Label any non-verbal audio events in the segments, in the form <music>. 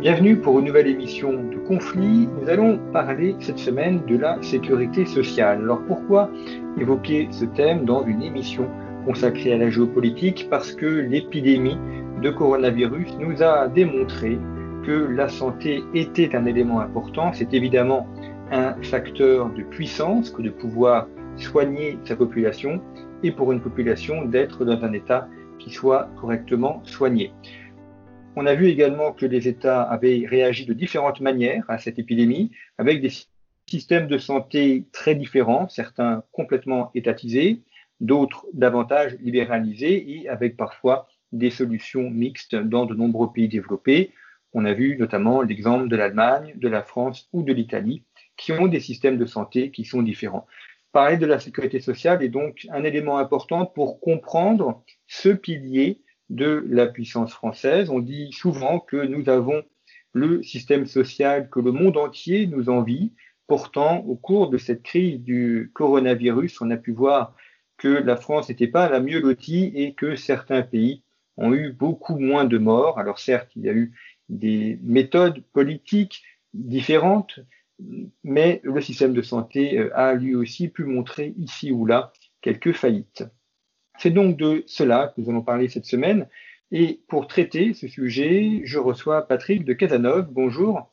Bienvenue pour une nouvelle émission de Conflit. Nous allons parler cette semaine de la sécurité sociale. Alors pourquoi évoquer ce thème dans une émission consacrée à la géopolitique? Parce que l'épidémie de coronavirus nous a démontré que la santé était un élément important. C'est évidemment un facteur de puissance que de pouvoir soigner sa population et pour une population d'être dans un état qui soit correctement soigné. On a vu également que les États avaient réagi de différentes manières à cette épidémie, avec des systèmes de santé très différents, certains complètement étatisés, d'autres davantage libéralisés et avec parfois des solutions mixtes dans de nombreux pays développés. On a vu notamment l'exemple de l'Allemagne, de la France ou de l'Italie, qui ont des systèmes de santé qui sont différents. Parler de la sécurité sociale est donc un élément important pour comprendre ce pilier de la puissance française. On dit souvent que nous avons le système social que le monde entier nous envie. Pourtant, au cours de cette crise du coronavirus, on a pu voir que la France n'était pas la mieux lotie et que certains pays ont eu beaucoup moins de morts. Alors certes, il y a eu des méthodes politiques différentes, mais le système de santé euh, a lui aussi pu montrer ici ou là quelques faillites. C'est donc de cela que nous allons parler cette semaine. Et pour traiter ce sujet, je reçois Patrick de Casanov. Bonjour.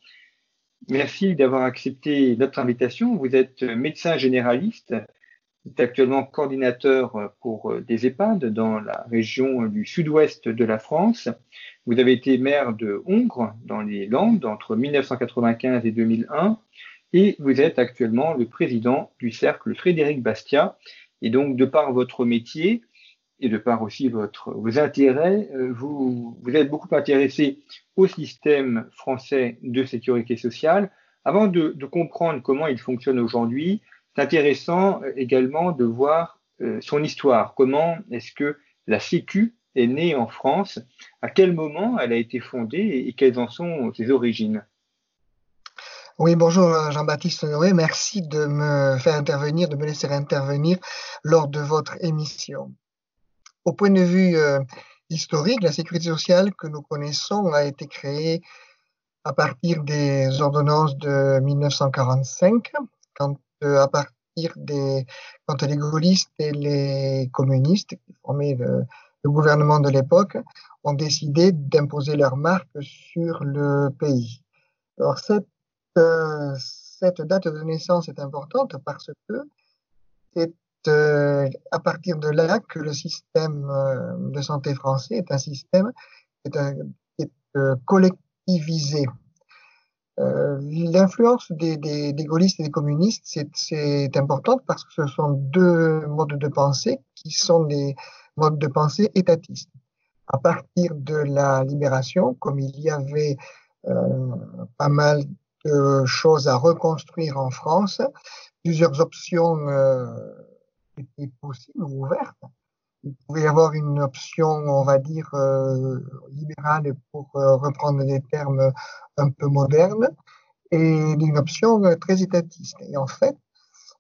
Merci d'avoir accepté notre invitation. Vous êtes médecin généraliste. Vous êtes actuellement coordinateur pour des EHPAD dans la région du sud-ouest de la France. Vous avez été maire de Hongre dans les Landes entre 1995 et 2001. Et vous êtes actuellement le président du cercle Frédéric Bastia. Et donc, de par votre métier, et de par aussi vos intérêts, euh, vous, êtes beaucoup intéressé au système français de sécurité sociale. Avant de, comprendre comment il fonctionne aujourd'hui, c'est intéressant euh, également de voir euh, son histoire. Comment est-ce que la Sécu est née en France? À quel moment elle a été fondée et, quelles en sont ses origines? Oui, bonjour Jean-Baptiste Honoré. Merci de me faire intervenir, de me laisser intervenir lors de votre émission. Au point de vue euh, historique, la sécurité sociale que nous connaissons a été créée à partir des ordonnances de 1945, quand euh, à partir des quand les gaullistes et les communistes qui formaient le, gouvernement de l'époque ont décidé d'imposer leur marque sur le pays. Alors cette euh, cette date de naissance est importante parce que c'est euh, à partir de là que le système euh, de santé français est un système qui est, euh, collectivisé. L'influence des, gaullistes et des communistes, c'est importante parce que ce sont deux modes de pensée qui sont des modes de pensée étatistes. À partir de la libération, comme il y avait pas mal de choses à reconstruire en France, plusieurs options était possible ou ouverte. Il pouvait y avoir une option, on va dire, euh, libérale pour euh, reprendre des termes un peu modernes, et une option euh, très étatiste. Et en fait,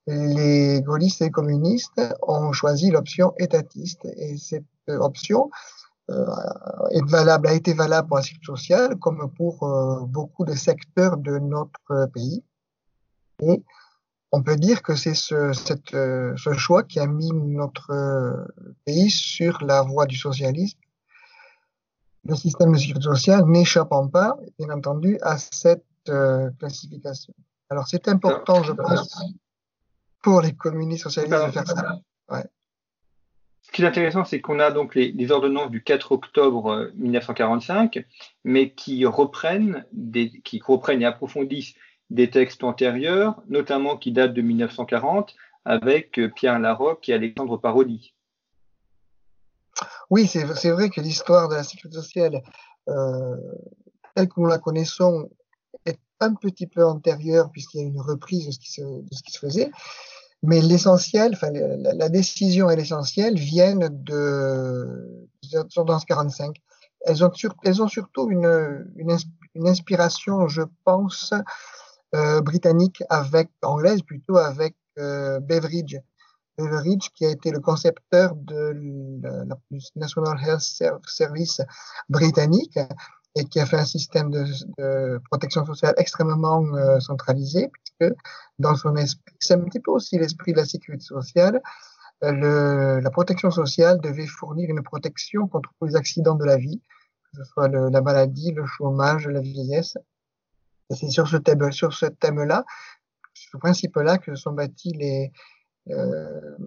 les gaullistes et les communistes ont choisi l'option étatiste. Et cette option est valable, a été valable pour la sécurité sociale comme pour beaucoup de secteurs de notre pays. On peut dire que c'est ce, euh, choix qui a mis notre euh, pays sur la voie du socialisme. Le système de sécurité sociale n'échappant pas, bien entendu, à cette euh, classification. Alors c'est important, je pense, pour les communistes socialistes de faire ça. Ce qui est intéressant, c'est qu'on a donc les, ordonnances du 4 octobre 1945, mais qui reprennent, qui reprennent et approfondissent des textes antérieurs, notamment qui datent de 1940, avec Pierre Larocque et Alexandre Parodi. Oui, c'est vrai que l'histoire de la sécurité sociale, euh, telle que nous la connaissons, est un petit peu antérieure puisqu'il y a une reprise de ce qui se, faisait. Mais l'essentiel, enfin, la, décision et l'essentiel viennent de, de 45. Elles ont, surtout une, inspiration, je pense, euh, britannique avec, anglaise plutôt, avec euh, Beveridge. Beveridge, qui a été le concepteur de la, National Health Service britannique et qui a fait un système de, protection sociale extrêmement euh, centralisé, puisque dans son esprit, c'est un petit peu aussi l'esprit de la sécurité sociale, euh, le, la protection sociale devait fournir une protection contre les accidents de la vie, que ce soit le, la maladie, le chômage, la vieillesse. C'est sur ce thème, sur ce thème-là, ce principe-là que sont bâtis les, euh,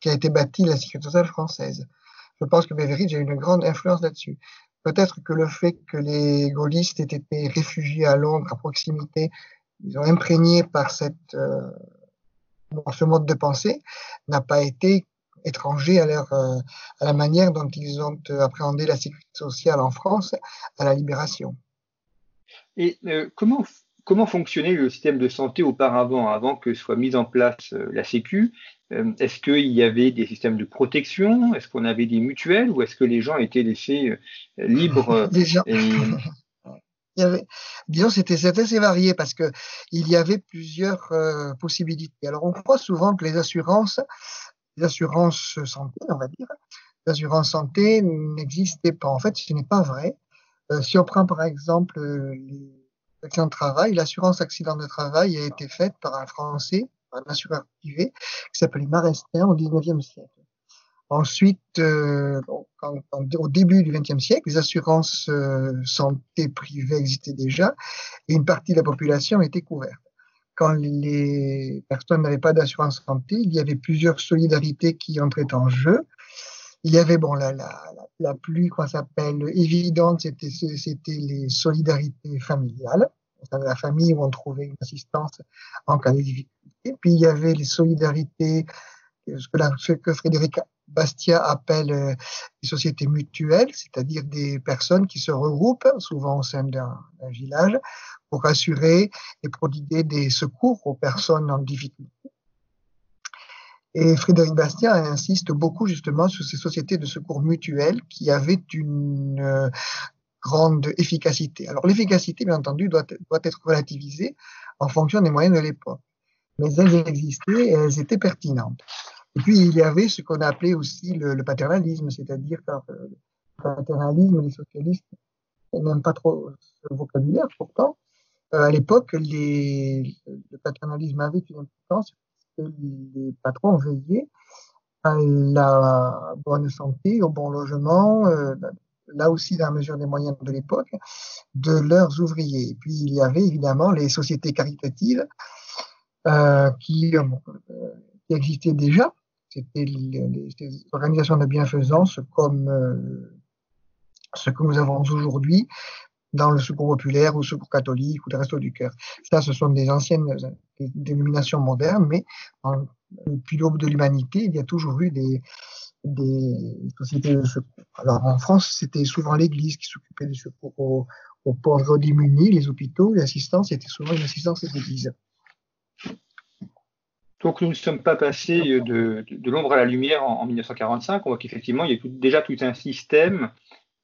qui a été bâtie la sécurité sociale française. Je pense que Beveridge a une grande influence là-dessus. Peut-être que le fait que les gaullistes aient été réfugiés à Londres, à proximité, ils ont imprégné par euh, ce mode de pensée, n'a pas été étranger euh, à la manière dont ils ont appréhendé la sécurité sociale en France à la libération. Et euh, comment comment fonctionnait le système de santé auparavant, avant que soit mise en place euh, la Sécu? Euh, Est-ce qu'il y avait des systèmes de protection? Est-ce qu'on avait des mutuelles? Ou est-ce que les gens étaient laissés libres <laughs> <laughs> Il y avait, disons, c'était assez varié parce que il y avait plusieurs possibilités. Alors, on croit souvent que les assurances, les assurances santé, on va dire, les assurances santé n'existaient pas. En fait, ce n'est pas vrai. Si on prend par exemple les accident de travail, l'assurance accident de travail a été faite par un Français, un assureur privé, qui s'appelait Marestin au 19e siècle. Ensuite, euh, au début du XXe siècle, les assurances euh, santé privées existaient déjà et une partie de la population était couverte. Quand les personnes n'avaient pas d'assurance santé, il y avait plusieurs solidarités qui entraient en jeu. Il y avait bon la, la, la plus quoi s'appelle évidente, c'était c'était les solidarités familiales la famille où on trouvait une assistance en cas de difficulté. Puis il y avait les solidarités, ce que, la, ce que Frédéric Bastia appelle euh, les sociétés mutuelles, c'est-à-dire des personnes qui se regroupent, souvent au sein d'un village, pour assurer et prodiguer des secours aux personnes en difficulté. Et Frédéric Bastien insiste beaucoup justement sur ces sociétés de secours mutuels qui avaient une euh, grande efficacité. Alors l'efficacité, bien entendu, doit, être relativisée en fonction des moyens de l'époque. Mais elles existaient et elles étaient pertinentes. Et puis il y avait ce qu'on appelait aussi le, paternalisme, c'est-à-dire euh, le paternalisme, les socialistes n'aiment pas trop ce vocabulaire, pourtant. Euh, à l'époque, le paternalisme avait une importance les patrons veillaient à la bonne santé, au bon logement, euh, là aussi dans la mesure des moyens de l'époque, de leurs ouvriers. Et puis il y avait évidemment les sociétés caritatives euh, qui, euh, qui, existaient déjà. C'était les, les, organisations de bienfaisance comme ce que nous avons aujourd'hui dans le secours populaire ou le secours catholique ou le resto du cœur. Ça, ce sont des anciennes dénominations modernes, mais depuis l'aube de l'humanité, il y a toujours eu des, sociétés de secours. Alors en France, c'était souvent l'Église qui s'occupait des secours aux, aux, pauvres démunis, les hôpitaux, l'assistance était souvent une assistance des églises. Donc nous ne sommes pas passés de, l'ombre à la lumière en, en 1945. On voit qu'effectivement, il y a déjà tout un système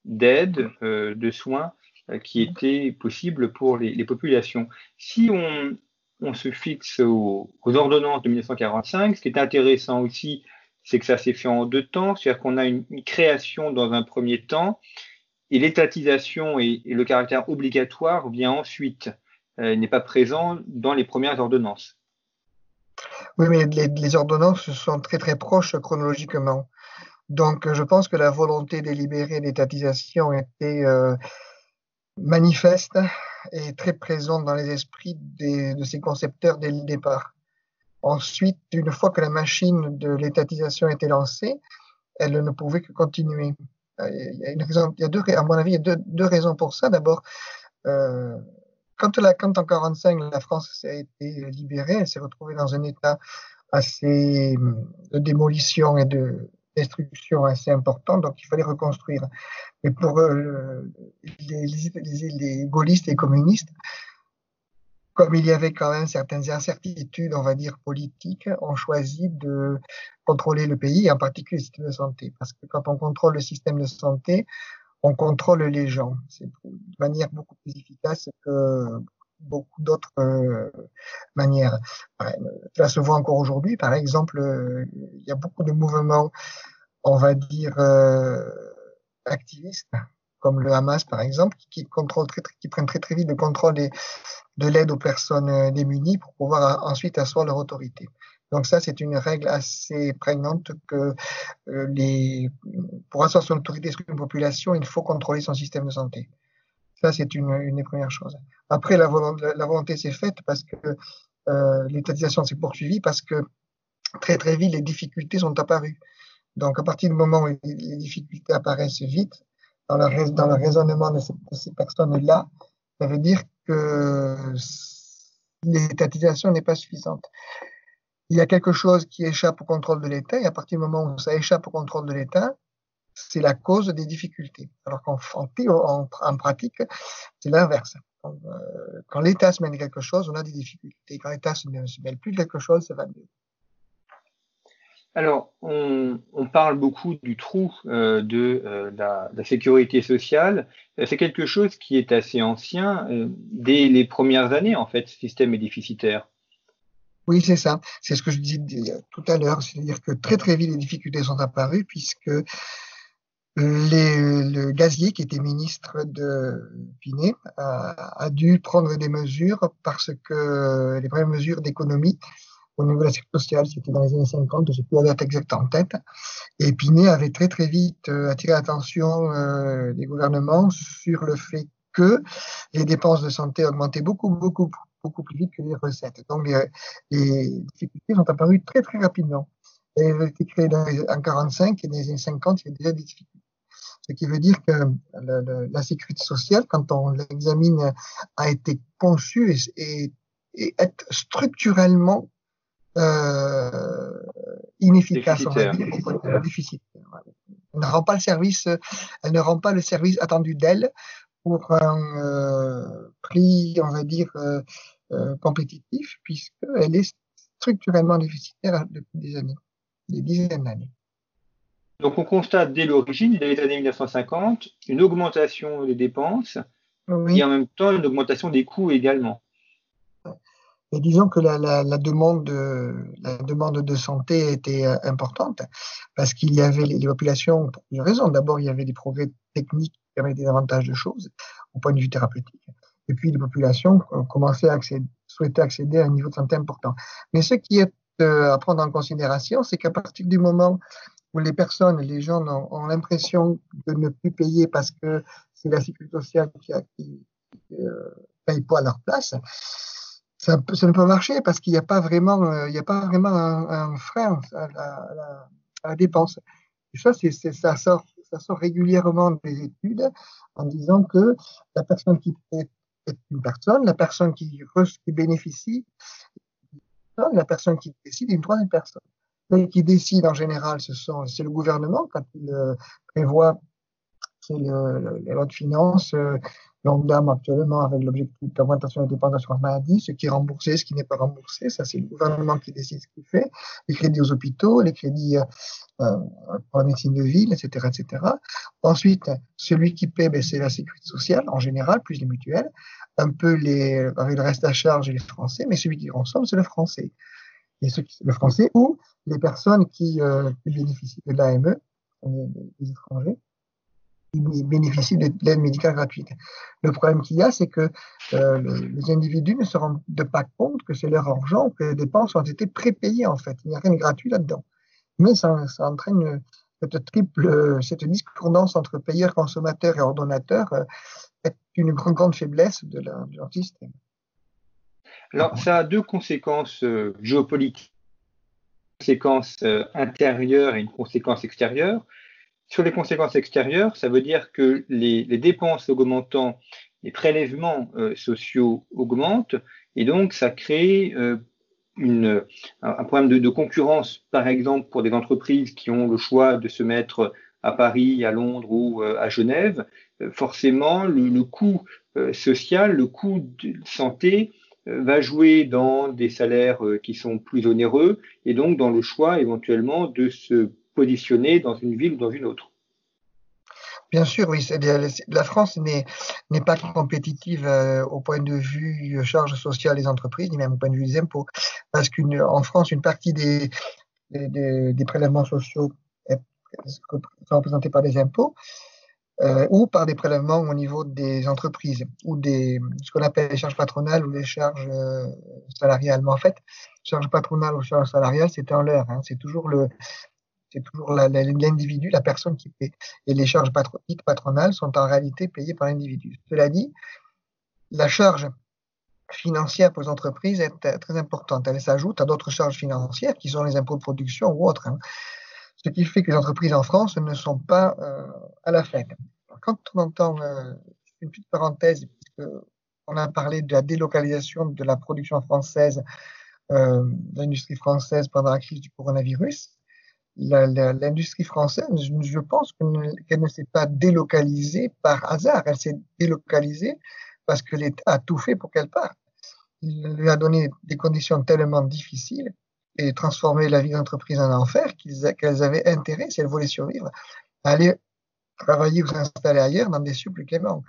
d'aide, euh, de soins euh, qui était possible pour les, les populations. Si on, on se fixe aux, aux, ordonnances de 1945, ce qui est intéressant aussi, c'est que ça s'est fait en deux temps, c'est-à-dire qu'on a une, une, création dans un premier temps, et l'étatisation et, et, le caractère obligatoire vient ensuite, euh, n'est pas présent dans les premières ordonnances. Oui, mais les, les, ordonnances sont très très proches chronologiquement. Donc, je pense que la volonté délibérée d'étatisation était euh, manifeste et très présente dans les esprits de ces concepteurs dès le départ. Ensuite, une fois que la machine de l'étatisation était lancée, elle ne pouvait que continuer. Euh, il y a, deux, à mon avis, il y a deux, raisons pour ça. D'abord, euh, quand, la, quand en 45 la France a été libérée, elle s'est retrouvée dans un état assez de démolition et de destruction assez important, donc il fallait reconstruire. Mais pour euh, les, les, les, gaullistes et communistes, comme il y avait quand même certaines incertitudes, on va dire, politiques, on choisit de contrôler le pays, en particulier le système de santé. Parce que quand on contrôle le système de santé, on contrôle les gens. C'est de manière beaucoup plus efficace que beaucoup d'autres euh, manières. Ça se voit encore aujourd'hui. Par exemple, euh, il y a beaucoup de mouvements, on va dire, euh, activistes, comme le Hamas, par exemple, qui, prennent très, très vite le contrôle de l'aide aux personnes démunies pour pouvoir ensuite asseoir leur autorité. Donc ça, c'est une règle assez prégnante que pour asseoir son autorité sur une population, il faut contrôler son système de santé. Ça, c'est une, des premières choses. Après, la, volonté, s'est faite parce que euh, l'étatisation s'est poursuivie parce que très très vite, les difficultés sont apparues. Donc, à partir du moment où les difficultés apparaissent vite, dans le, raisonnement de ces, de ces personnes-là, ça veut dire que l'étatisation n'est pas suffisante il y a quelque chose qui échappe au contrôle de l'État, et à partir du moment où ça échappe au contrôle de l'État, c'est la cause des difficultés. Alors qu'en en, en, pratique, c'est l'inverse. Euh, quand l'État se mêle quelque chose, on a des difficultés. Quand l'État se, se mêle plus de quelque chose, ça va mieux. Alors, on, on, parle beaucoup du trou euh, de, euh, la, la, sécurité sociale. C'est quelque chose qui est assez ancien. Euh, dès les premières années, en fait, ce système est déficitaire. Oui, c'est ça. C'est ce que je disais tout à l'heure. C'est-à-dire que très très vite, les difficultés sont apparues puisque le gazier, qui était ministre de Pinet, a, a, dû prendre des mesures parce que les vraies mesures d'économie au niveau de la sécurité sociale, c'était dans les années 50, je n'ai plus la date exacte en tête. Et Pinet avait très très vite euh, attiré l'attention euh, des gouvernements sur le fait que les dépenses de santé augmentaient beaucoup, beaucoup, beaucoup plus vite que les recettes. Donc, les, les difficultés sont apparues très, très rapidement. Elles ont été les, en 45 et dans les années 50, il y a déjà des difficultés. Ce qui veut dire que la, sécurité sociale, quand on l'examine, a été conçue et, et, et est structurellement euh, inefficace, on va dire, Elle ne rend pas le service, elle ne rend pas le service attendu d'elle pour un euh, prix, on va dire, euh, euh, compétitif, puisqu'elle est structurellement déficitaire depuis des années, des dizaines d'années. Donc on constate dès l'origine, dès les années 1950, une augmentation des dépenses oui. et en même temps une augmentation des coûts également. Et disons que la, la, la, demande, de, la demande de santé était euh, importante parce qu'il y avait les, les, populations, pour plusieurs raisons. D'abord, il y avait des progrès techniques qui permettaient davantage de choses au point de vue thérapeutique. Et puis, les populations commençaient à accéder, souhaitaient accéder à un niveau de santé important. Mais ce qui est euh, à prendre en considération, c'est qu'à partir du moment où les personnes, les gens ont, l'impression de ne plus payer parce que c'est la sécurité sociale qui, a, qui euh, paye pas à leur place, ça, ne peut marcher parce qu'il n'y a pas vraiment, euh, il n'y a pas vraiment un, un frein à la, dépense. Et ça, c'est, ça sort, régulièrement des études en disant que la personne qui est, est une personne, la personne qui, qui bénéficie, la personne qui décide est une troisième personne. Celle qui décide en général, c'est le gouvernement quand il euh, prévoit les lois de finances, euh, actuellement avec l'objectif d'augmentation des dépenses d'assurance maladie, ce qui est remboursé, ce qui n'est pas remboursé, ça c'est le gouvernement qui décide ce qu'il fait, les crédits aux hôpitaux, les crédits euh, pour la médecine de ville, etc., etc. Ensuite, celui qui paie, ben, c'est la sécurité sociale en général, plus les mutuelles, un peu les, avec le reste à charge et les Français, mais celui qui consomme, c'est le Français. Et qui, le Français ou les personnes qui, euh, bénéficient de l'AME, les étrangers, qui bénéficient de l'aide médicale gratuite. Le problème qu'il y a, c'est que euh, les individus ne se rendent pas compte que c'est leur argent, que les dépenses ont été prépayées en fait. Il n'y a rien de gratuit là-dedans. Mais ça, entraîne cette triple, cette discordance entre payeurs, consommateurs et ordonnateurs euh, est une grande, faiblesse de, de leur système. Alors, ça a deux conséquences euh, géopolitiques, une conséquence euh, intérieure et une conséquence extérieure. Sur les conséquences extérieures, ça veut dire que les, dépenses augmentant les prélèvements sociaux augmentent. Et donc ça crée un problème de, concurrence, par exemple, pour des entreprises qui ont le choix de se mettre à Paris, à Londres ou euh, à Genève, euh, forcément, le, coût euh, social, le coût de santé va jouer dans des salaires qui sont plus onéreux et donc dans le choix éventuellement de se positionner dans une ville ou dans une autre. Bien sûr, oui. La France n'est pas compétitive euh, au point de vue charges sociales des entreprises, ni même au point de vue des impôts, parce qu'en France, une partie des, des, prélèvements sociaux sont représentés par des impôts euh, ou par des prélèvements au niveau des entreprises ou des ce qu'on appelle les charges patronales ou les charges euh, salariales. Mais en fait, charges patronales ou charges salariales, c'est un leurre. Hein. C'est toujours le c'est toujours l'individu, la, personne qui paie. Et les charges patronales sont en réalité payées par l'individu. Cela dit, la charge financière pour les entreprises est très importante. Elle s'ajoute à d'autres charges financières qui sont les impôts de production ou autres. Hein. Ce qui fait que les entreprises en France ne sont pas euh, à la fête. Quand on entend euh, une petite parenthèse, puisque on a parlé de la délocalisation de la production française, euh, de l'industrie française pendant la crise du coronavirus, l'industrie française, je pense qu'elle ne s'est pas délocalisée par hasard. Elle s'est délocalisée parce que l'État a tout fait pour qu'elle parte. Il lui a donné des conditions tellement difficiles et transformé la vie d'entreprise en enfer qu'elles avaient intérêt, si elles voulaient survivre, à aller travailler ou s'installer ailleurs dans des cieux plus cléments.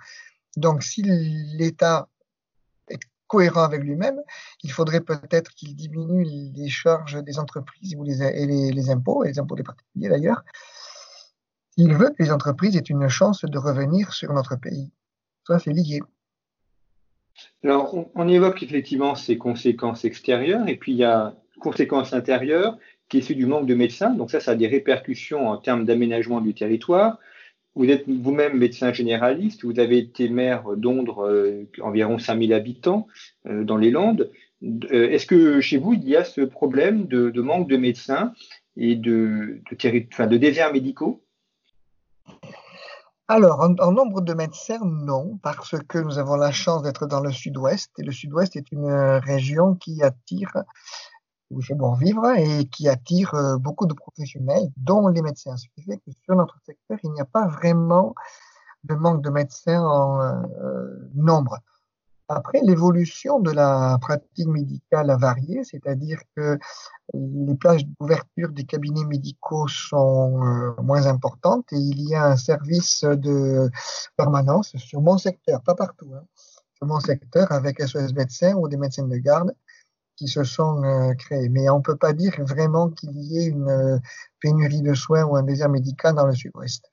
Donc, si l'État cohérent avec lui-même, il faudrait peut-être qu'il diminue les charges des entreprises ou les, et les, impôts, et les impôts des particuliers d'ailleurs. Il veut que les entreprises aient une chance de revenir sur notre pays. Ça, c'est lié. Alors, on, évoque effectivement ces conséquences extérieures, et puis il y a conséquences intérieures qui est du manque de médecins. Donc ça, ça a des répercussions en termes d'aménagement du territoire. Vous êtes vous-même médecin généraliste, vous avez été maire d'Ondre, euh, environ 5000 habitants euh, dans les Landes. Euh, est-ce que chez vous, il y a ce problème de, manque de médecins et de, de, de déserts médicaux? Alors, en, nombre de médecins, non, parce que nous avons la chance d'être dans le sud-ouest, et le sud-ouest est une région qui attire où il fait bon vivre et qui attire euh, beaucoup de professionnels, dont les médecins. Ce qui fait que sur notre secteur, il n'y a pas vraiment de manque de médecins en euh, nombre. Après, l'évolution de la pratique médicale a varié, c'est-à-dire que les plages d'ouverture des cabinets médicaux sont euh, moins importantes et il y a un service de permanence sur mon secteur, pas partout, hein, sur mon secteur avec SOS médecins ou des médecins de garde qui se sont euh, créés. Mais on ne peut pas dire vraiment qu'il y ait une euh, pénurie de soins ou un désert médical dans le sud-ouest.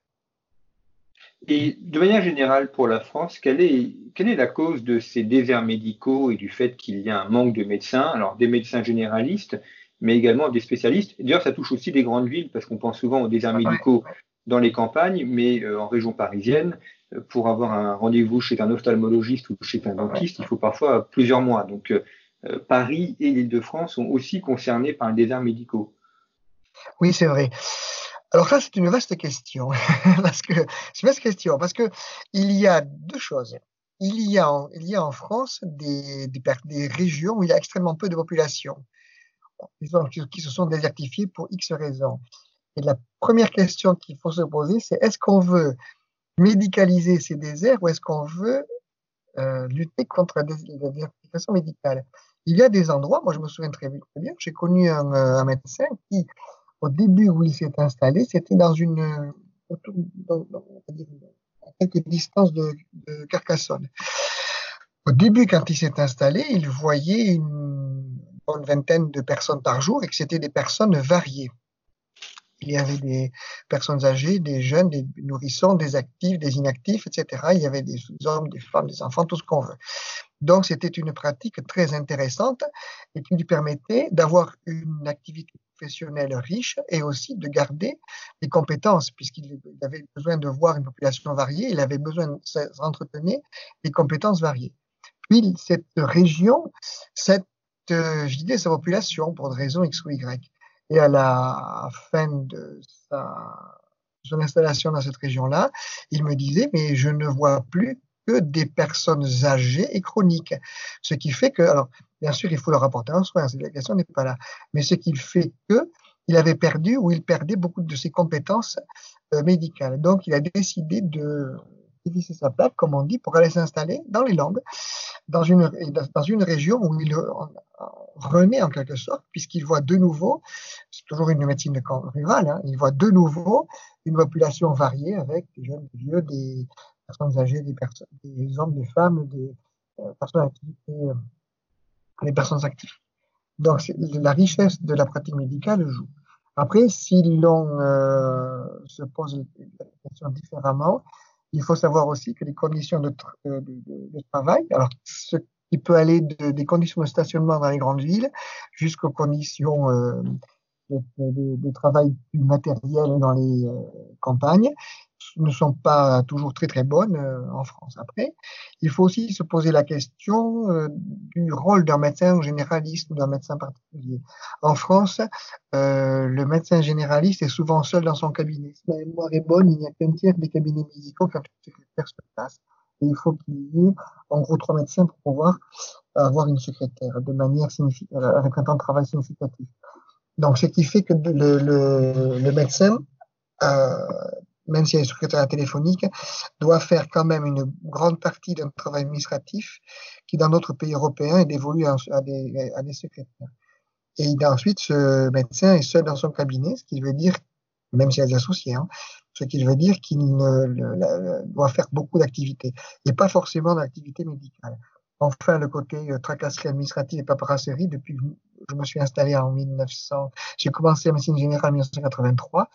Et de manière générale, pour la France, quelle est, quelle est la cause de ces déserts médicaux et du fait qu'il y a un manque de médecins? Alors, des médecins généralistes, mais également des spécialistes. D'ailleurs, ça touche aussi des grandes villes, parce qu'on pense souvent aux déserts médicaux dans les campagnes, mais euh, en région parisienne, pour avoir un rendez-vous chez un ophtalmologiste ou chez un dentiste, il faut parfois plusieurs mois. Donc, euh, Paris et l'Île-de-France sont aussi concernés par un désert médicaux. Oui, c'est vrai. Alors ça, c'est une vaste question. <laughs> parce que, c'est vaste question, parce que il y a deux choses. Il y a en, France des régions où il y a extrêmement peu de population, qui se sont désertifiées pour X raisons. Et la première question qu'il faut se poser, c'est est-ce qu'on veut médicaliser ces déserts ou est-ce qu'on veut euh, lutter contre la désertification médicale? Il y a des endroits, moi je me souviens très bien, j'ai connu un, euh, un, médecin qui, au début où il s'est installé, c'était dans une, euh, dans, à quelques distances de, de, Carcassonne. Au début, quand il s'est installé, il voyait une bonne vingtaine de personnes par jour et que c'était des personnes variées. Il y avait des personnes âgées, des jeunes, des nourrissons, des actifs, des inactifs, etc. Il y avait des hommes, des femmes, des enfants, tout ce qu'on veut. Donc, c'était une pratique très intéressante et qui lui permettait d'avoir une activité professionnelle riche et aussi de garder des compétences, puisqu'il avait besoin de voir une population variée, il avait besoin d'entretenir des compétences variées. Puis, cette région, cette, euh, je disais, sa population, pour des raisons X ou Y, et à la fin de sa, son installation dans cette région-là, il me disait, mais je ne vois plus que des personnes âgées et chroniques. Ce qui fait que, alors, bien sûr, il faut leur apporter un soin, la question n'est pas là, mais ce qui fait que il avait perdu ou il perdait beaucoup de ses compétences euh, médicales. Donc, il a décidé de diviser sa plaque, comme on dit, pour aller s'installer dans les Landes, dans une, dans une région où il renaît en quelque sorte, puisqu'il voit de nouveau, c'est toujours une médecine de rurale, hein, il voit de nouveau une population variée avec des jeunes, des vieux, des personnes âgées, des, personnes, des hommes, des femmes, des euh, personnes actives, euh, des personnes actives. Donc, la richesse de la pratique médicale joue. Après, si l'on euh, se pose la question différemment, il faut savoir aussi que les conditions de, travail, alors ce qui peut aller des conditions de stationnement dans les grandes villes jusqu'aux conditions de, travail plus matériel dans les campagnes, ne sont pas toujours très très bonnes euh, en France. Après, il faut aussi se poser la question euh, du rôle d'un médecin généraliste ou d'un médecin particulier. En France, euh, le médecin généraliste est souvent seul dans son cabinet. Si la mémoire est bonne, il n'y a qu'un tiers des cabinets médicaux qui ont secrétaire sur place. Et il faut qu'il y ait en gros trois médecins pour pouvoir avoir une secrétaire de manière avec un temps de travail significatif. Donc, ce qui fait que le médecin euh, même si elle est secrétaire téléphonique, doit faire quand même une grande partie d'un travail administratif qui, dans d'autres pays européens, est dévolu à, des, secrétaires. Et ensuite, ce médecin est seul dans son cabinet, ce qui veut dire, même s'il y a des associés, hein, ce qui veut dire qu'il doit faire beaucoup d'activités, et pas forcément d'activités médicales. Enfin, le côté euh, tracasserie administrative et paperasserie, depuis que je me suis installé en 1900, j'ai commencé la médecine générale en 1983,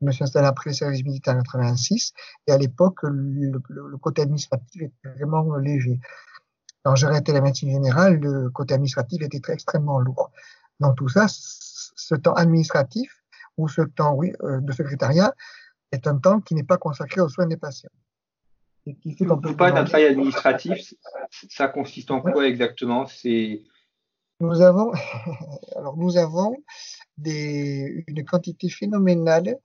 je me suis installé après le service militaire en 86. Et à l'époque, le, côté administratif était vraiment léger. Quand j'ai arrêté la médecine générale, le côté administratif était très, extrêmement lourd. Donc tout ça, ce temps administratif ou ce temps oui, euh, de secrétariat est un temps qui n'est pas consacré aux soins des patients. Et qui fait peut pas d'un travail administratif, ça consiste en quoi exactement? C'est nous avons, <laughs> alors nous avons une quantité phénoménale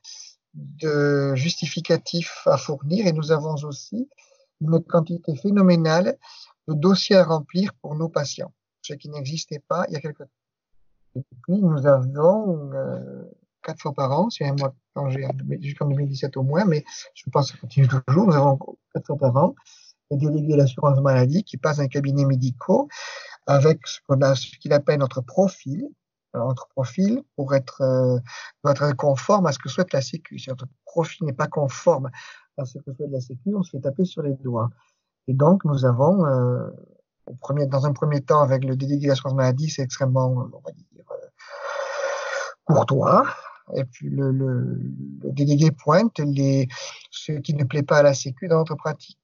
de justificatifs à fournir et nous avons aussi une quantité phénoménale de dossiers à remplir pour nos patients, ce qui n'existait pas il y a quelques temps. Et puis nous avons euh, quatre fois par an, c'est un mois jusqu'en 2017 au moins, mais je pense que ça continue toujours, nous avons quatre fois par an des délégués de l'assurance maladie qui passent un cabinet médical avec ce qu'on a, ce qu'il appelle notre profil. Alors, notre profil, pour être, euh, être conforme à ce que souhaite la Sécu. Si notre profil n'est pas conforme à ce que souhaite la Sécu, on se fait taper sur les doigts. Et donc, nous avons, euh, premier, dans un premier temps, avec le délégué de l'assurance maladie, c'est extrêmement, on va dire, euh, courtois. Et puis, le, délégué pointe les, ce qui ne plaît pas à la Sécu dans notre pratique.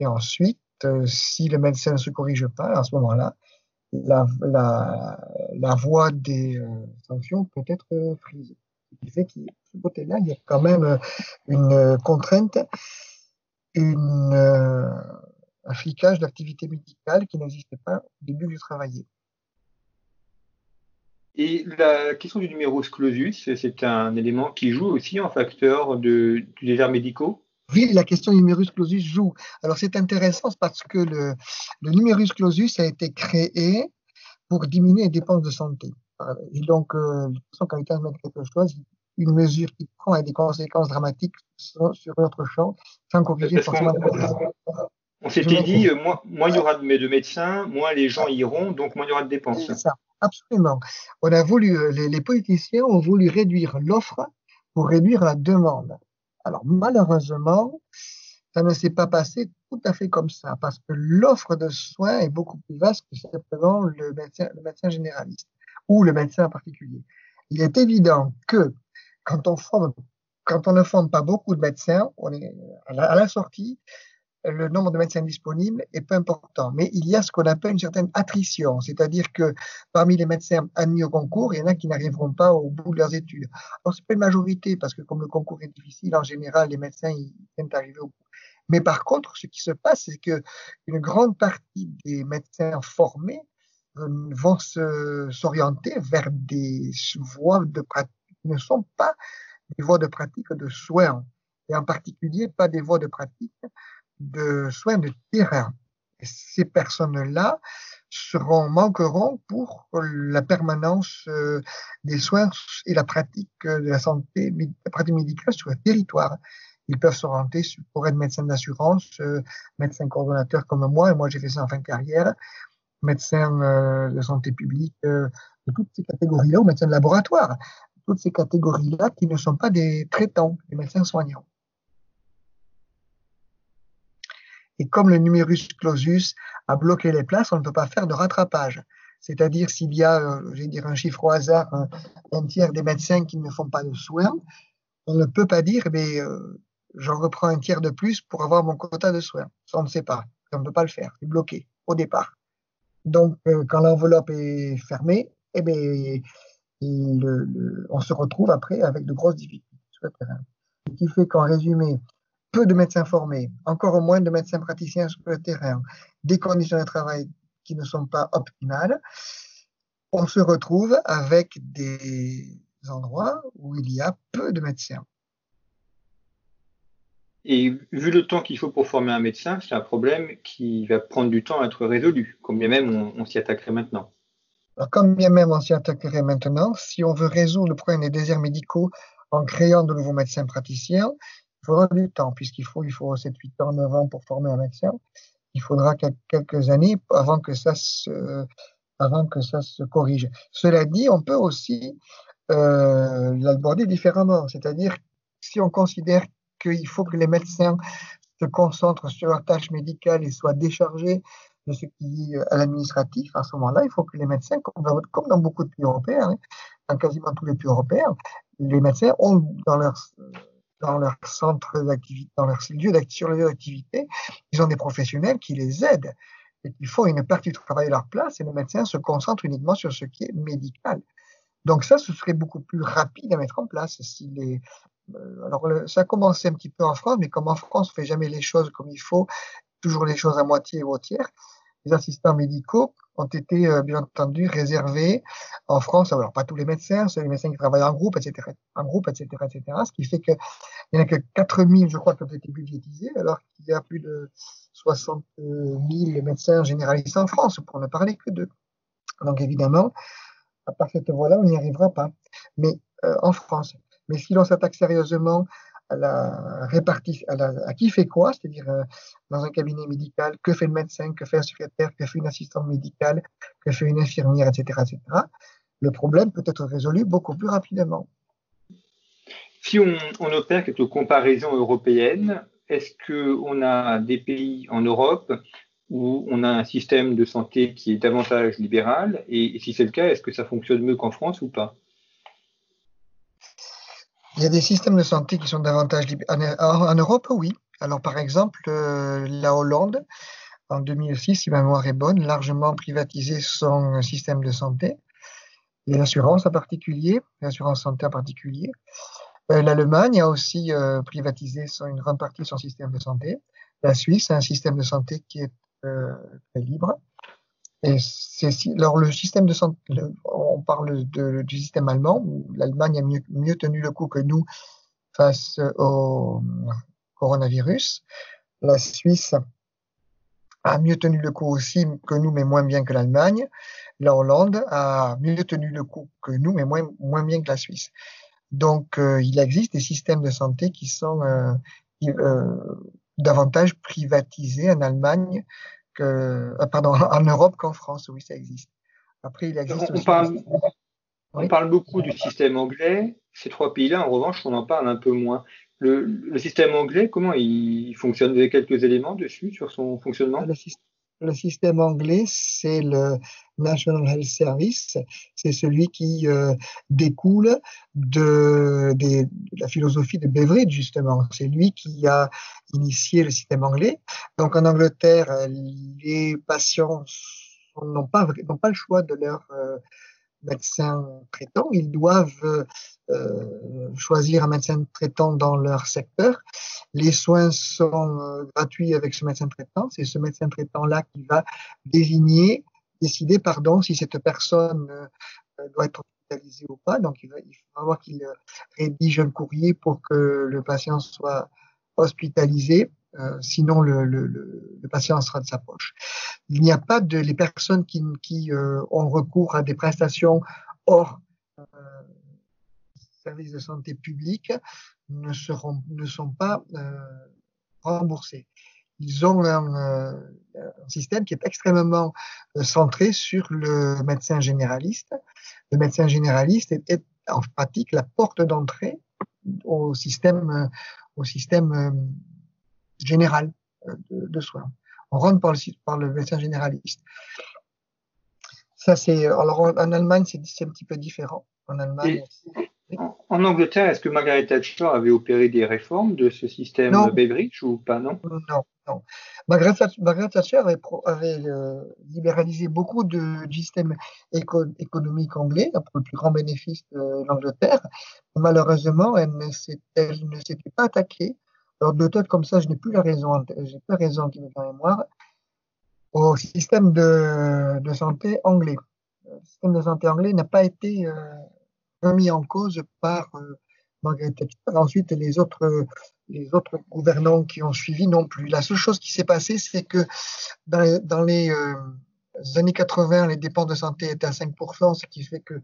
Et ensuite, euh, si le médecin ne se corrige pas, à ce moment-là, la, la, voie des euh, sanctions peut être euh, frisée. Ce qui fait que ce côté-là, il y a quand même euh, une contrainte, une, un flicage d'activité médicale qui n'existait pas au début du travaillais. Et la question du numéro clausus, c'est un élément qui joue aussi en facteur de, du désert médicaux? La question du numerus clausus joue. Alors c'est intéressant parce que le, le numerus clausus a été créé pour diminuer les dépenses de santé. Et donc, euh, quand quelqu'un met quelque chose, une mesure qui prend a des conséquences dramatiques sur, notre champ, sans corriger forcément. On s'était dit, euh, moins, moins, il y aura de, médecins, moins les gens iront, donc moins il y aura de dépenses. C'est ça, absolument. On a voulu, euh, les, les politiciens ont voulu réduire l'offre pour réduire la demande. Alors malheureusement, ça ne s'est pas passé tout à fait comme ça, parce que l'offre de soins est beaucoup plus vaste que simplement le médecin, le médecin généraliste ou le médecin en particulier. Il est évident que quand on, forme, quand on ne forme pas beaucoup de médecins, on est à la sortie, le nombre de médecins disponibles est peu important. Mais il y a ce qu'on appelle une certaine attrition, c'est-à-dire que parmi les médecins admis au concours, il y en a qui n'arriveront pas au bout de leurs études. Alors, c'est pas une majorité, parce que comme le concours est difficile, en général, les médecins, ils viennent arriver au bout. Mais par contre, ce qui se passe, c'est que une grande partie des médecins formés euh, vont s'orienter vers des voies de pratique qui ne sont pas des voies de pratique de soins, et en particulier pas des voies de pratique de soins de terrain. Et ces personnes-là seront, manqueront pour la permanence euh, des soins et la pratique de la santé, la pratique médicale sur le territoire. Ils peuvent s'orienter pour être médecin d'assurance, euh, médecin coordonnateur comme moi, et moi j'ai fait ça en fin de carrière, médecin euh, de santé publique, de toutes ces catégories-là, ou médecin de laboratoire, toutes ces catégories-là qui ne sont pas des traitants, des médecins soignants. Et comme le numerus clausus a bloqué les places, on ne peut pas faire de rattrapage. C'est-à-dire s'il y a, euh, je vais dire un chiffre au hasard, un, tiers des médecins qui ne font pas de soins, on ne peut pas dire, mais euh, j'en reprends un tiers de plus pour avoir mon quota de soins. Ça, on ne sait pas. On ne peut pas le faire. C'est bloqué au départ. Donc, euh, quand l'enveloppe est fermée, eh bien, on se retrouve après avec de grosses difficultés sur le terrain. Ce qui fait qu'en résumé, peu de médecins formés, encore moins de médecins praticiens sur le terrain, des conditions de travail qui ne sont pas optimales, on se retrouve avec des endroits où il y a peu de médecins. Et vu le temps qu'il faut pour former un médecin, c'est un problème qui va prendre du temps à être résolu, combien même on, s'y attaquerait maintenant. comme bien même on s'y attaquerait maintenant, si on veut résoudre le problème des déserts médicaux en créant de nouveaux médecins praticiens, faudra du temps, puisqu'il faut, il faut 7, 8 ans, 9 ans pour former un médecin. Il faudra quelques années avant que ça se, avant que ça se corrige. Cela dit, on peut aussi euh, l'aborder différemment. C'est-à-dire, si on considère qu'il faut que les médecins se concentrent sur leurs tâches médicales et soient déchargés de ce qui est à l'administratif, à ce moment-là, il faut que les médecins, comme dans, beaucoup de pays européens, hein, dans quasiment tous les pays européens, les médecins ont dans leur dans leur centre d'activité, dans leur lieu d'activité, ils ont des professionnels qui les aident et qui font une partie du travail à leur place et le médecin se concentre uniquement sur ce qui est médical. Donc ça, ce serait beaucoup plus rapide à mettre en place. Si les, euh, alors ça a commencé un petit peu en France, mais comme en France, on fait jamais les choses comme il faut, toujours les choses à moitié ou au tiers les assistants médicaux ont été euh, bien entendu réservés en France, alors pas tous les médecins, c'est les médecins qui travaillent en groupe, etc., en groupe, etc., etc., ce qui fait qu'il n'y en a que 4000, je crois, qui ont été budgétisés, alors qu'il y a plus de 60 000 médecins généralistes en France, pour ne parler que d'eux. Donc évidemment, à part cette voie-là, on n'y arrivera pas. Mais euh, en France. Mais si l'on s'attaque sérieusement à la répartition, à, qui fait quoi, c'est-à-dire euh, dans un cabinet médical, que fait le médecin, que fait un secrétaire, que fait une assistante médicale, que fait une infirmière, etc., etc. Le problème peut être résolu beaucoup plus rapidement. Si on, on opère quelques comparaisons européennes, est-ce qu'on a des pays en Europe où on a un système de santé qui est davantage libéral? Et si c'est le cas, est-ce que ça fonctionne mieux qu'en France ou pas? Il y a des systèmes de santé qui sont davantage en, en, Europe, oui. Alors, par exemple, euh, la Hollande, en 2006, si ma mémoire est bonne, largement privatisé son système de santé et l'assurance en particulier, l'assurance santé en particulier. Euh, L'Allemagne a aussi euh, privatisé une grande partie de son système de santé. La Suisse a un système de santé qui est très libre. Alors le système de santé, on parle du système allemand l'Allemagne a mieux, tenu le coup que nous face au coronavirus. La Suisse a mieux tenu le coup aussi que nous, mais moins bien que l'Allemagne. La Hollande a mieux tenu le coup que nous, mais moins, moins bien que la Suisse. Donc, euh, il existe des systèmes de santé qui sont euh, euh, davantage privatisés en Allemagne euh, pardon, <laughs> en Europe qu'en France, oui, ça existe. Après, il existe. On, parle, on parle beaucoup du système anglais. Ces trois pays-là, en revanche, on en parle un peu moins. Le, le, système anglais, comment il fonctionne? Vous avez quelques éléments dessus sur son fonctionnement? Le, le système anglais, c'est le National Health Service. C'est celui qui euh, découle de, la philosophie de Beveridge, justement. C'est lui qui a initié le système anglais. Donc en Angleterre, les patients n'ont pas, pas le choix de leur euh, médecin traitant. Ils doivent euh, choisir un médecin traitant dans leur secteur. Les soins sont euh, gratuits avec ce médecin traitant. C'est ce médecin traitant-là qui va désigner, décider, pardon, si cette personne euh, doit être hospitalisée ou pas. Donc, il va, il falloir qu'il rédige un courrier pour que le patient soit hospitalisé Euh, sinon, le, le, le, patient sera de sa poche. Il n'y a pas de les personnes qui, qui euh, ont recours à des prestations hors euh, services de santé public ne seront ne sont pas remboursées. Ils ont un, un, système qui est extrêmement centré sur le médecin généraliste. Le médecin généraliste est, est en pratique la porte d'entrée au système au système général euh, de, de, soins. On rentre par le, par le médecin généraliste. Ça, c'est, alors en, Allemagne, c'est, un petit peu différent. En Allemagne. Et, en, en, Angleterre, est-ce que Margaret Thatcher avait opéré des réformes de ce système non. Beveridge ou pas, non? Non, non. Margaret, Margaret Thatcher avait, avait euh, libéralisé beaucoup de, du système éco, économique anglais pour le plus grand bénéfice de l'Angleterre. Malheureusement, elle ne s'était pas attaquée alors de tête comme ça, je n'ai plus la raison, j'ai plus raison qui me vient en mémoire, au système de, santé anglais. Le système de santé anglais n'a pas été euh, remis en cause par euh, Margaret Thatcher. Ensuite, les autres, gouvernants qui ont suivi non plus. La seule chose qui s'est passée, c'est que dans, les euh, années 80, les dépenses de santé étaient à 5%, ce qui fait que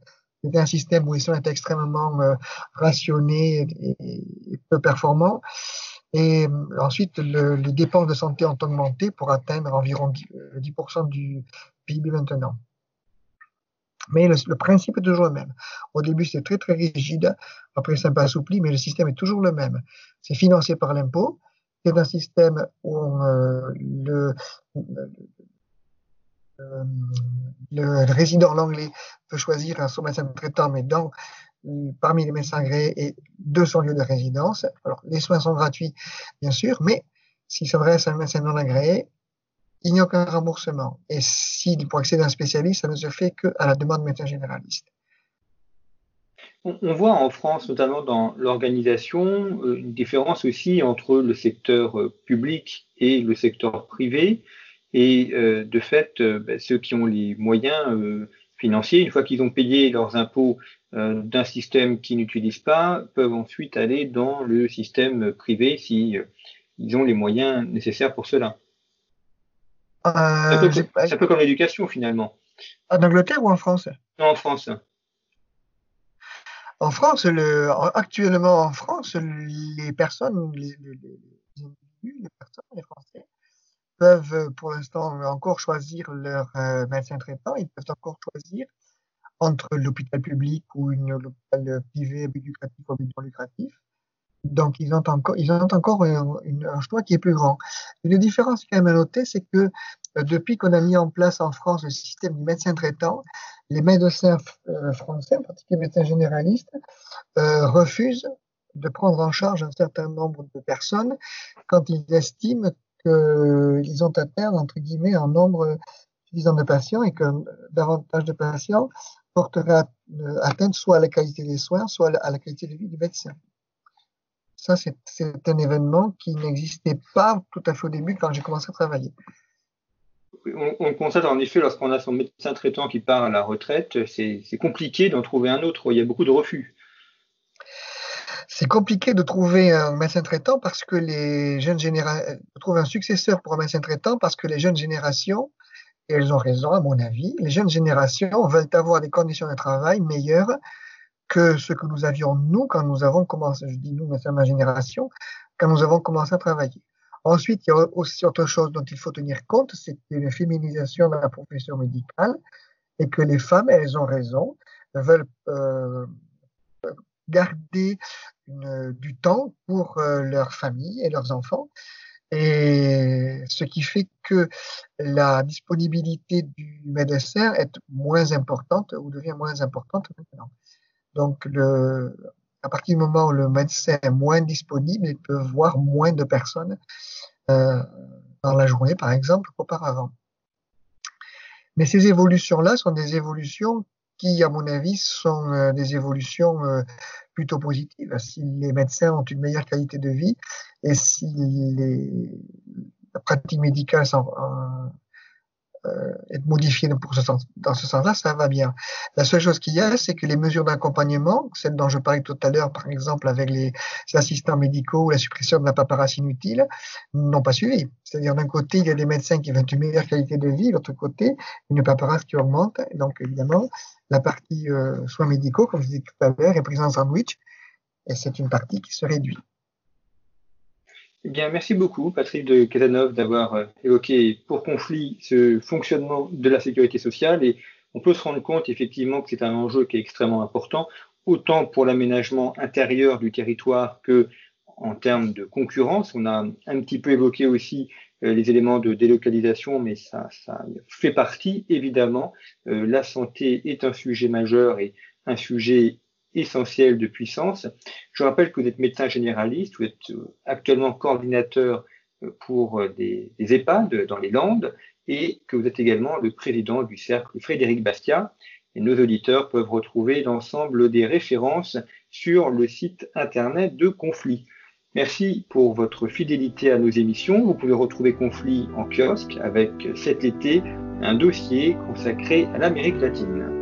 c'était un système où ils sont extrêmement euh, rationnés et, peu performants. Et euh, ensuite, le, les dépenses de santé ont augmenté pour atteindre environ 10%, 10 euh, du PIB maintenant. Mais le, principe est toujours le même. Au début, c'est très très rigide. Après, c'est un peu assoupli, mais le système est toujours le même. C'est financé par l'impôt. C'est un système où euh, le, le, le, résident anglais peut choisir son médecin traitant, mais dans parmi les médecins agréés et de son lieu de résidence. Alors, les soins sont gratuits, bien sûr, mais s'il s'adresse à un médecin non agréé, il n'y a aucun remboursement. Et s'il pour accéder à un spécialiste, ça ne se fait qu'à la demande du médecin généraliste. On voit en France, notamment dans l'organisation, euh, une différence aussi entre le secteur euh, public et le secteur privé. Et euh, de fait, ben, ceux qui ont les moyens financiers, une fois qu'ils ont payé leurs impôts euh, d'un système qu'ils n'utilisent pas peuvent ensuite aller dans le système privé si euh, ils ont les moyens nécessaires pour cela. Euh, c'est un, un, peu comme l'éducation finalement. En Angleterre ou en France? Non, en France. En France, le, actuellement en France, les personnes, les, les, les individus, les personnes, les Français, peuvent pour l'instant encore choisir leur euh, médecin traitant, ils peuvent encore choisir entre l'hôpital public ou une hôpital privé à but lucratif ou à but non lucratif. Donc, ils ont encore, ils ont encore un, choix qui est plus grand. Une différence quand même à noter, c'est que euh, depuis qu'on a mis en place en France le système du médecin traitant, les médecins euh, français, en particulier les médecins généralistes, euh, refusent de prendre en charge un certain nombre de personnes quand ils estiment qu'ils ont atteint, entre guillemets, un nombre suffisant de patients et que davantage de patients porterait atteinte soit à la qualité des soins, soit à la qualité de vie du médecin. Ça, c'est un événement qui n'existait pas tout à fait au début quand j'ai commencé à travailler. On, on constate en effet, lorsqu'on a son médecin traitant qui part à la retraite, c'est compliqué d'en trouver un autre. Il y a beaucoup de refus. C'est compliqué de trouver un médecin traitant parce que les jeunes générations, de trouver un successeur pour un médecin traitant parce que les jeunes générations et elles ont raison, à mon avis. Les jeunes générations veulent avoir des conditions de travail meilleures que ce que nous avions, nous, quand nous avons commencé, je dis nous, mais c'est ma génération, quand nous avons commencé à travailler. Ensuite, il y a aussi autre chose dont il faut tenir compte, c'est la féminisation de la profession médicale et que les femmes, elles ont raison, veulent euh, garder une, du temps pour euh, leur famille et leurs enfants et ce qui fait que la disponibilité du médecin est moins importante ou devient moins importante maintenant. Donc, à partir du moment où le médecin est moins disponible, il peut voir moins de personnes euh, dans la journée, par exemple, qu'auparavant. Mais ces évolutions-là sont des évolutions qui, à mon avis, sont euh, des évolutions euh, plutôt positive. Si les médecins ont une meilleure qualité de vie et si les pratiques médicales sont, euh, être modifié pour ce sens, dans ce sens-là, ça va bien. La seule chose qu'il y a, c'est que les mesures d'accompagnement, celles dont je parlais tout à l'heure, par exemple avec les assistants médicaux ou la suppression de la paperasse inutile, n'ont pas suivi. C'est-à-dire d'un côté, il y a des médecins qui veulent une meilleure qualité de vie, de l'autre côté, une paperasse qui augmente. donc évidemment, la partie euh, soins médicaux, comme je disais tout à l'heure, est prise en sandwich, et c'est une partie qui se réduit. Eh bien, merci beaucoup, Patrick de Casanov, d'avoir euh, évoqué pour conflit ce fonctionnement de la sécurité sociale. Et on peut se rendre compte effectivement que c'est un enjeu qui est extrêmement important, autant pour l'aménagement intérieur du territoire que en termes de concurrence. On a un petit peu évoqué aussi euh, les éléments de délocalisation, mais ça, ça fait partie, évidemment. Euh, la santé est un sujet majeur et un sujet essentiel de puissance. Je rappelle que vous êtes médecin généraliste, vous êtes euh, actuellement coordinateur euh, pour euh, des, EHPAD dans les Landes et que vous êtes également le président du cercle Frédéric Bastia. Et nos auditeurs peuvent retrouver l'ensemble des références sur le site internet de Conflit. Merci pour votre fidélité à nos émissions. Vous pouvez retrouver Conflit en kiosque avec cet été un dossier consacré à l'Amérique latine.